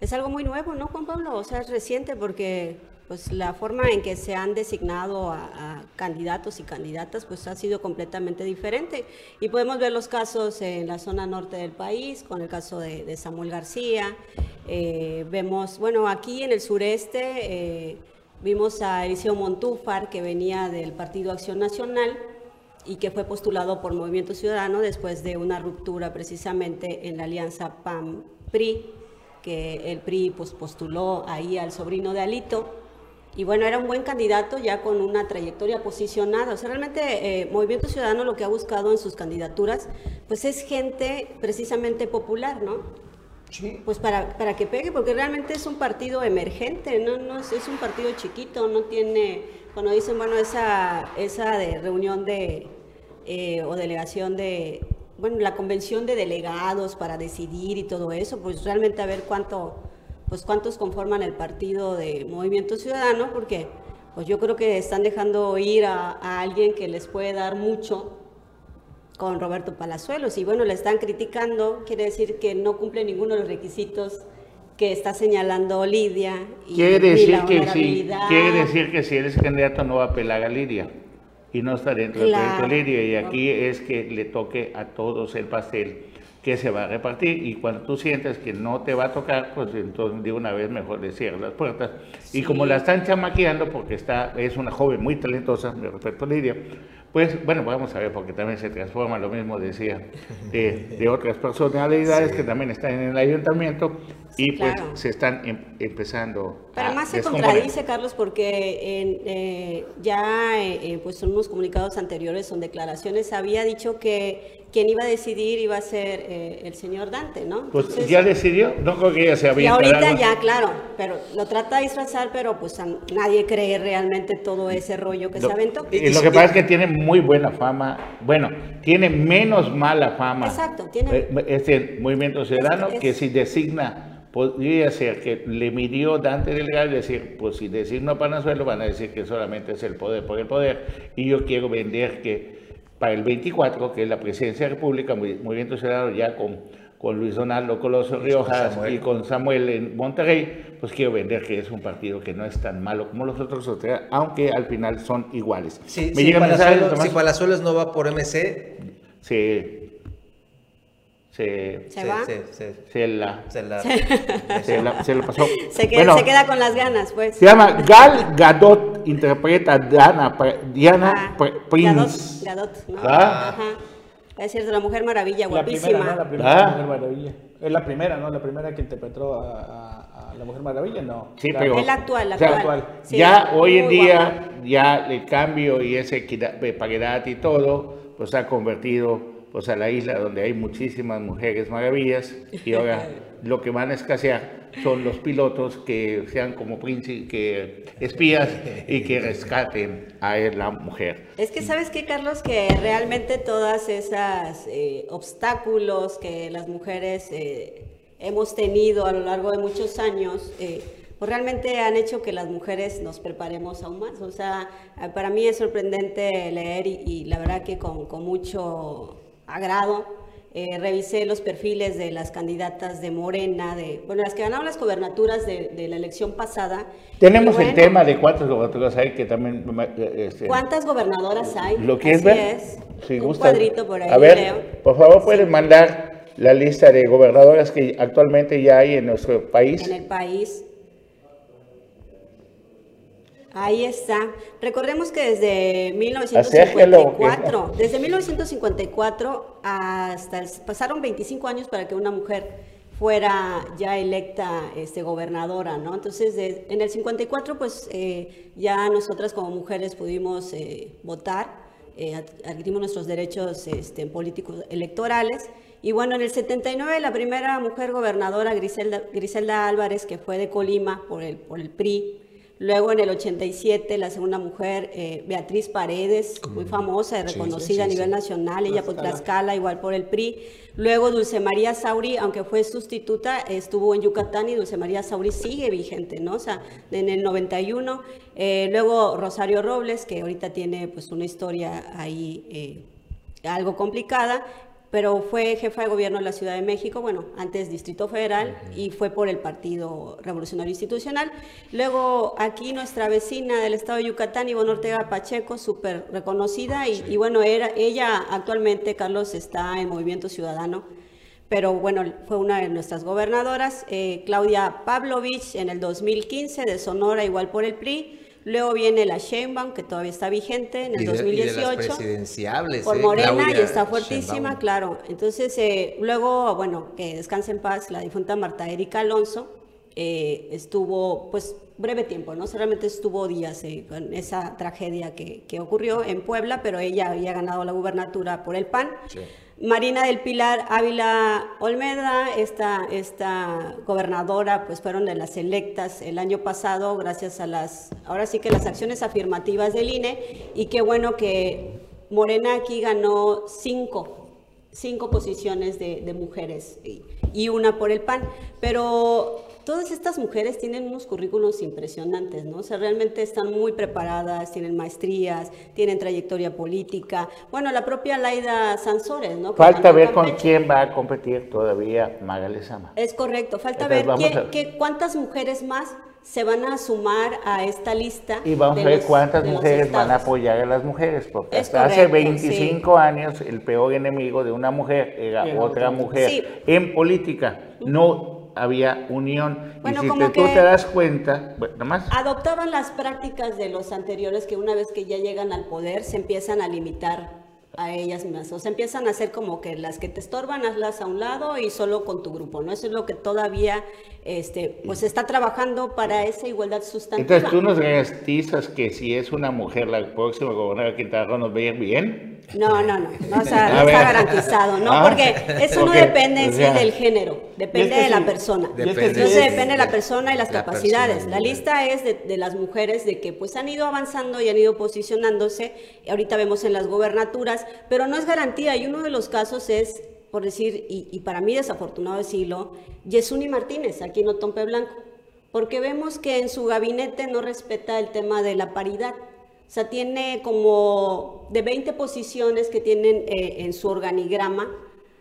es algo muy nuevo, ¿no, Juan Pablo? O sea, es reciente porque pues la forma en que se han designado a, candidatos y candidatas pues ha sido completamente diferente. Y podemos ver los casos en la zona norte del país, con el caso de Samuel García. Eh, vemos, bueno, aquí en el sureste eh, vimos a Eliseo Montúfar, que venía del Partido Acción Nacional y que fue postulado por Movimiento Ciudadano después de una ruptura precisamente en la alianza PAN-PRI, que el PRI pues, postuló ahí al sobrino de Alito. Y bueno, era un buen candidato ya con una trayectoria posicionada. O sea, realmente eh, Movimiento Ciudadano lo que ha buscado en sus candidaturas, pues es gente precisamente popular, ¿no? Pues para, para que pegue, porque realmente es un partido emergente, no, no es, un partido chiquito, no tiene cuando dicen, bueno, esa, esa de reunión de, eh, o delegación de, bueno, la convención de delegados para decidir y todo eso, pues realmente a ver cuánto, pues cuántos conforman el partido de Movimiento Ciudadano, porque pues yo creo que están dejando ir a alguien que les puede dar mucho con Roberto Palazuelos. Y bueno, le están criticando, quiere decir que no cumple ninguno de los requisitos que está señalando Lidia. Y quiere decir que sí, quiere decir que si eres candidato no va a apelar a Lidia y no está dentro del proyecto Lidia. Y aquí es que le toque a todos el pastel que se va a repartir. Y cuando tú sientes que no te va a tocar, pues entonces de una vez mejor le cierras las puertas. Y como la están chamaqueando, porque está, es una joven muy talentosa, me respeto a Lidia, pues bueno, vamos a ver, porque también se transforma, lo mismo decía, de, otras personalidades que también están en el ayuntamiento y pues se están em, empezando Pero más se contradice, Carlos, porque en, eh, ya eh, eh, pues en unos comunicados anteriores, son declaraciones, había dicho que quien iba a decidir iba a ser eh, el señor Dante, ¿no? pues ya decidió, no creo que ella se había Y ahorita ya, claro, pero lo trata de disfrazar, pero pues nadie cree realmente todo ese rollo que se aventó. Y, lo que pasa es que tiene muy buena fama, bueno, tiene menos mala fama. Exacto, tiene. Este movimiento ciudadano que si designa podría ser que le midió Dante Delgado y decir, pues si designo a Panazuelo van a decir que solamente es el poder por el poder y yo quiero vender que para el 24, que es la presidencia de la República, Movimiento Ciudadano ya con, con Luis Donaldo Coloso Riojas y con Samuel en Monterrey, pues quiero vender que es un partido que no es tan malo como los otros, aunque al final son iguales. Sí, si, Palazuelos, si Palazuelos no va por MC, sí se, ¿Se, va? Se, la, se, la, se, la, pasó. Se queda, se queda con las ganas, pues. Se llama Gal Gadot, interpreta Diana, Diana ah, Prince. Gadot, Gadot, ¿no? ¿Ah? Ajá. Es cierto, la Mujer Maravilla, guapísima. La primera, ¿no? La primera ¿Ah? Mujer Maravilla. Es la primera, ¿no? La primera que interpretó a, a, la Mujer Maravilla, no. Sí, pero... Es la actual, la actual. Sí, ya hoy en día, ya el cambio y ese paridad y todo, pues ha convertido pues a la isla donde hay muchísimas mujeres maravillas y ahora lo que van a escasear son los pilotos que sean como que espías y que rescaten a la mujer. Es que sabes qué, Carlos, que realmente todas esas eh, obstáculos que las mujeres eh, hemos tenido a lo largo de muchos años, eh, pues realmente han hecho que las mujeres nos preparemos aún más. O sea, para mí es sorprendente leer y, la verdad que con, con mucho agrado. Eh, revisé los perfiles de las candidatas de Morena, de bueno, las que ganaron las gobernaturas de, la elección pasada. Tenemos el tema de cuántas gobernaturas hay que también. Este, ¿Cuántas gobernadoras hay? Lo que es ver. Si un cuadrito por ahí. A ver, por favor, pueden mandar la lista de gobernadoras que actualmente ya hay en nuestro país. En el país. Ahí está. Recordemos que desde 1954, desde 1954 hasta pasaron 25 años para que una mujer fuera ya electa este, gobernadora, ¿no? Entonces, en el 54, pues eh, ya nosotras como mujeres pudimos eh, votar, eh, adquirimos nuestros derechos este, políticos electorales. Y bueno, en el 79 la primera mujer gobernadora, Griselda, Griselda Álvarez, que fue de Colima por el, por el PRI, Luego en el 87 la segunda mujer, eh, Beatriz Paredes, muy famosa y reconocida a nivel nacional, ella por Tlaxcala, igual por el PRI. Luego Dulce María Sauri, aunque fue sustituta, estuvo en Yucatán y Dulce María Sauri sigue vigente, ¿no? O sea, en el 91. Eh, luego Rosario Robles, que ahorita tiene pues una historia ahí eh, algo complicada pero fue jefa de gobierno de la Ciudad de México, bueno, antes Distrito Federal, y fue por el Partido Revolucionario Institucional. Luego aquí nuestra vecina del estado de Yucatán, Ivonne Ortega Pacheco, súper reconocida, y, bueno, era, ella actualmente, Carlos, está en Movimiento Ciudadano, pero bueno, fue una de nuestras gobernadoras. Eh, Claudia Pavlovich en el 2015 de Sonora, igual por el PRI. Luego viene la Sheinbaum, que todavía está vigente en el 2018. presidenciables. Por ¿eh? Morena y está fuertísima, claro. Entonces, eh, luego, bueno, que descanse en paz la difunta Marta Erika Alonso. Eh, estuvo, pues, breve tiempo, ¿no? Solamente estuvo días con esa tragedia que, que, ocurrió en Puebla, pero ella había ganado la gubernatura por el PAN. Marina del Pilar Ávila Olmeda, esta, esta gobernadora, pues fueron de las electas el año pasado gracias a las, ahora sí que las acciones afirmativas del INE y qué bueno que Morena aquí ganó cinco, cinco posiciones de, mujeres y una por el PAN, pero todas estas mujeres tienen unos currículos impresionantes, ¿no? O sea, realmente están muy preparadas, tienen maestrías, tienen trayectoria política. Bueno, la propia Laida Sansores, ¿no? Falta ver con quién va a competir todavía Maga Lezama. Es correcto, falta Entonces, ver qué- cuántas mujeres más se van a sumar a esta lista. Y vamos a ver los- cuántas mujeres van a apoyar a las mujeres, porque Es hasta hace correcto, 25 años el peor enemigo de una mujer era otra. mujer. Sí. En política no había unión. Bueno, y si como te- tú te das cuenta, bueno, más. Adoptaban las prácticas de los anteriores que una vez que ya llegan al poder se empiezan a limitar a ellas mismas. O sea, empiezan a hacer como que las que te estorban, hazlas a un lado y solo con tu grupo, ¿no? Eso es lo que todavía, este, pues está trabajando para esa igualdad sustantiva. Entonces tú nos garantizas que si es una mujer la próxima gobernadora de Quintana Roo nos va a ir bien. No, no, no, no, o sea, no está garantizado, ¿no? Ah, Porque eso no ok, depende en o sí sea, del género, depende que de la sí, persona. Depende Entonces es- depende de la persona y las la capacidades. La lista es de, de las mujeres de que pues han ido avanzando y han ido posicionándose. Y ahorita vemos en las gobernaturas, pero no es garantía. Y uno de los casos es, por decir, y, y para mí desafortunado decirlo, Yesuni Martínez, aquí en Otompe Blanco. Porque vemos que en su gabinete no respeta el tema de la paridad. O sea, tiene como de 20 posiciones que tienen eh, en su organigrama,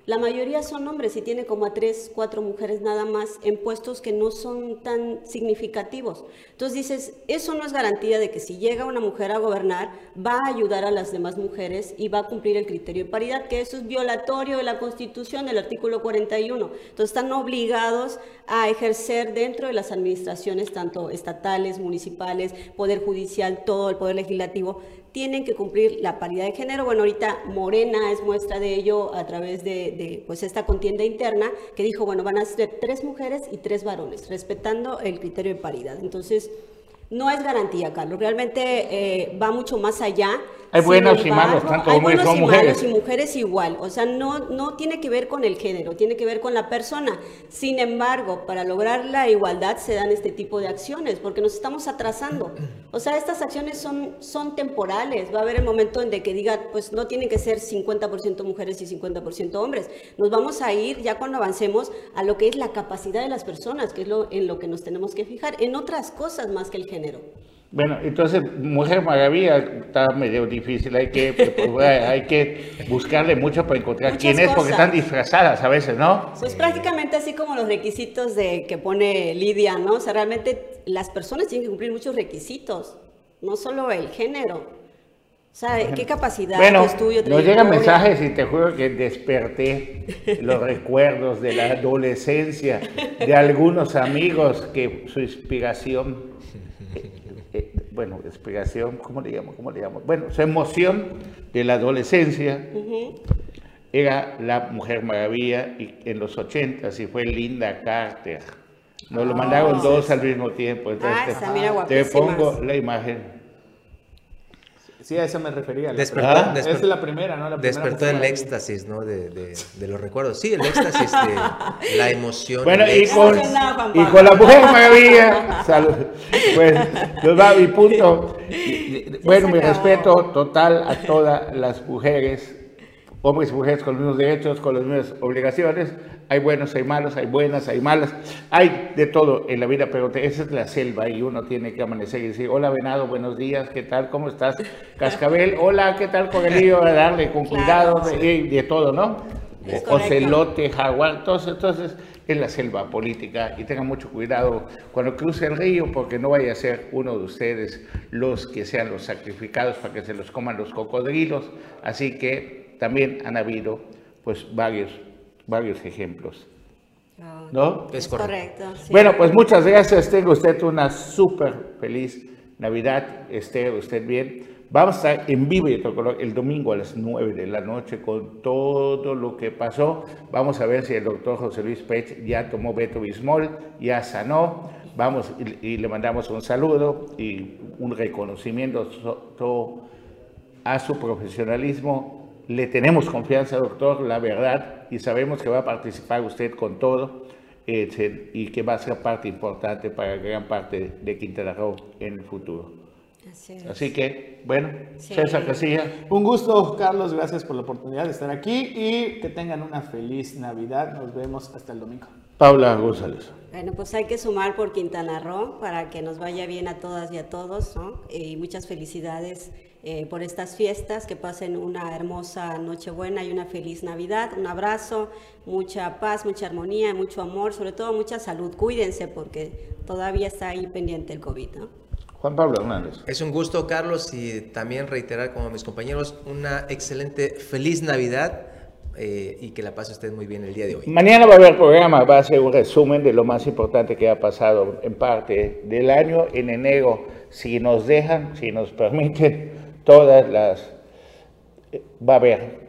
la mayoría son hombres y tiene como a tres, cuatro mujeres nada más en puestos que no son tan significativos. Entonces dices, eso no es garantía de que si llega una mujer a gobernar, va a ayudar a las demás mujeres y va a cumplir el criterio de paridad, que eso es violatorio de la Constitución, del artículo 41. Entonces están obligados a ejercer dentro de las administraciones, tanto estatales, municipales, poder judicial, todo el poder legislativo, tienen que cumplir la paridad de género. Bueno, ahorita Morena es muestra de ello a través de, de, pues esta contienda interna que dijo, bueno, van a ser tres mujeres y tres varones, respetando el criterio de paridad. Entonces, no es garantía, Carlos. Realmente eh, va mucho más allá. Hay buenos y malos, tanto hay hombres como y mujeres. y mujeres igual. O sea, no, no tiene que ver con el género, tiene que ver con la persona. Sin embargo, para lograr la igualdad se dan este tipo de acciones, porque nos estamos atrasando. O sea, estas acciones son, son temporales. Va a haber el momento en de que diga, pues no tienen que ser 50% mujeres y 50% hombres. Nos vamos a ir ya cuando avancemos a lo que es la capacidad de las personas, que es lo, en lo que nos tenemos que fijar, en otras cosas más que el género. Bueno, entonces, Mujer Maravilla está medio difícil, hay que, pues, hay que buscarle mucho para encontrar Muchas quién es, porque están disfrazadas a veces, ¿no? Pues prácticamente así como los requisitos de que pone Lidia, ¿no? O sea, realmente las personas tienen que cumplir muchos requisitos, no solo el género. O sea, qué capacidad, Bueno, tu estudio, nos llegan mensajes y te juro que desperté los recuerdos de la adolescencia de algunos amigos que su inspiración, bueno, inspiración, ¿cómo le llamo? ¿Cómo le llamo? Bueno, su emoción de la adolescencia era la Mujer Maravilla y en los 80 y fue Linda Carter. Nos lo Ah, mandaron dos al mismo tiempo. Entonces Ah, te- esa, mira, te guapísimas. pongo la imagen. Sí, a eso me refería. Despertó, despertó- Esa es la primera, ¿no? La primera Despertó el éxtasis, ¿no? De, de- de los recuerdos. Sí, el éxtasis, de la emoción. Bueno, y con, y la Mujer Maravilla, salud. Pues, nos va mi punto. Bueno, mi respeto total a todas las mujeres, hombres y mujeres con los mismos derechos, con las mismas obligaciones. Hay buenos, hay malos, hay buenas, hay malas. Hay de todo en la vida, pero esa es la selva y uno tiene que amanecer y decir, hola venado, buenos días, ¿qué tal? ¿Cómo estás? Cascabel, hola, ¿qué tal? Correlillo, a darle con Claro, cuidado, de, de todo, ¿no? Ocelote, jaguar, entonces, entonces es la selva política y tengan mucho cuidado cuando cruce el río porque no vaya a ser uno de ustedes los que sean los sacrificados para que se los coman los cocodrilos. Así que también han habido pues varios, varios ejemplos. No, ¿No? Es correcto. correcto. sí. Bueno, pues muchas gracias. Tenga usted una súper feliz Navidad. Esté usted bien. Vamos a estar en vivo el domingo a las 9 de la noche con todo lo que pasó. Vamos a ver si el doctor José Luis Pech ya tomó Beto Bismol, ya sanó. Vamos y, le mandamos un saludo y un reconocimiento a su profesionalismo le tenemos confianza, doctor, la verdad, y sabemos que va a participar usted con todo eh, y que va a ser parte importante para gran parte de Quintana Roo en el futuro. Así es. Así que, bueno, Sí. César Casilla, Un gusto, Carlos. Gracias por la oportunidad de estar aquí y que tengan una feliz Navidad. Nos vemos hasta el domingo. Paula González. Bueno, pues hay que sumar por Quintana Roo para que nos vaya bien a todas y a todos, ¿no? Y muchas felicidades eh, por estas fiestas, que pasen una hermosa Nochebuena y una feliz Navidad. Un abrazo, mucha paz, mucha armonía, mucho amor, sobre todo mucha salud. Cuídense porque todavía está ahí pendiente el COVID, ¿no? Juan Pablo Hernández. Es un gusto, Carlos, y también reiterar como mis compañeros una excelente feliz Navidad eh, y que la pase usted muy bien el día de hoy. Mañana va a haber programa, va a ser un resumen de lo más importante que ha pasado en parte del año. En enero, si nos dejan, si nos permiten, todas las... eh, Va a haber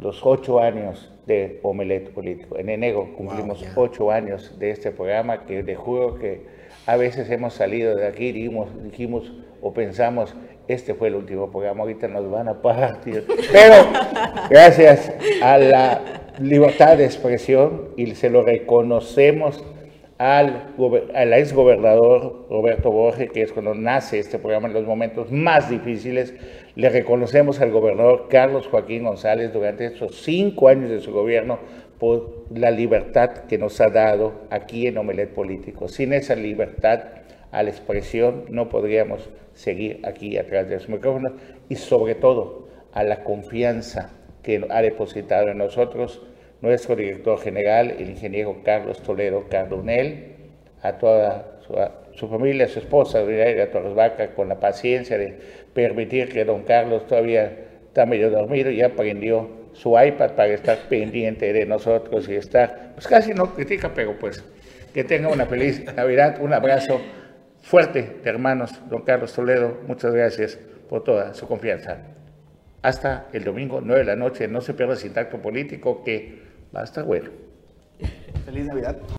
los ocho años de Omelet Político. En enero cumplimos ocho años de este programa que le juro que a veces hemos salido de aquí y dijimos, dijimos o pensamos, este fue el último programa, ahorita nos van a partir. Pero gracias a la libertad de expresión y se lo reconocemos al, al exgobernador Roberto Borges, que es cuando nace este programa en los momentos más difíciles. Le reconocemos al gobernador Carlos Joaquín González durante estos cinco años de su gobierno por la libertad que nos ha dado aquí en Omelet Político. Sin esa libertad a la expresión no podríamos seguir aquí atrás de los micrófonos y sobre todo a la confianza que ha depositado en nosotros nuestro director general, el ingeniero Carlos Toledo Cardonel, a toda su, a su familia, a su esposa, Doña Torres Vaca, con la paciencia de permitir que don Carlos todavía está medio dormido y aprendió su iPad para estar pendiente de nosotros y estar, pues casi no critica, pero pues que tenga una feliz Navidad, un abrazo fuerte de hermanos, don Carlos Toledo, muchas gracias por toda su confianza. Hasta el domingo, 9 de la noche, no se pierda Sin Tacto Político, que va a estar bueno. Feliz Navidad.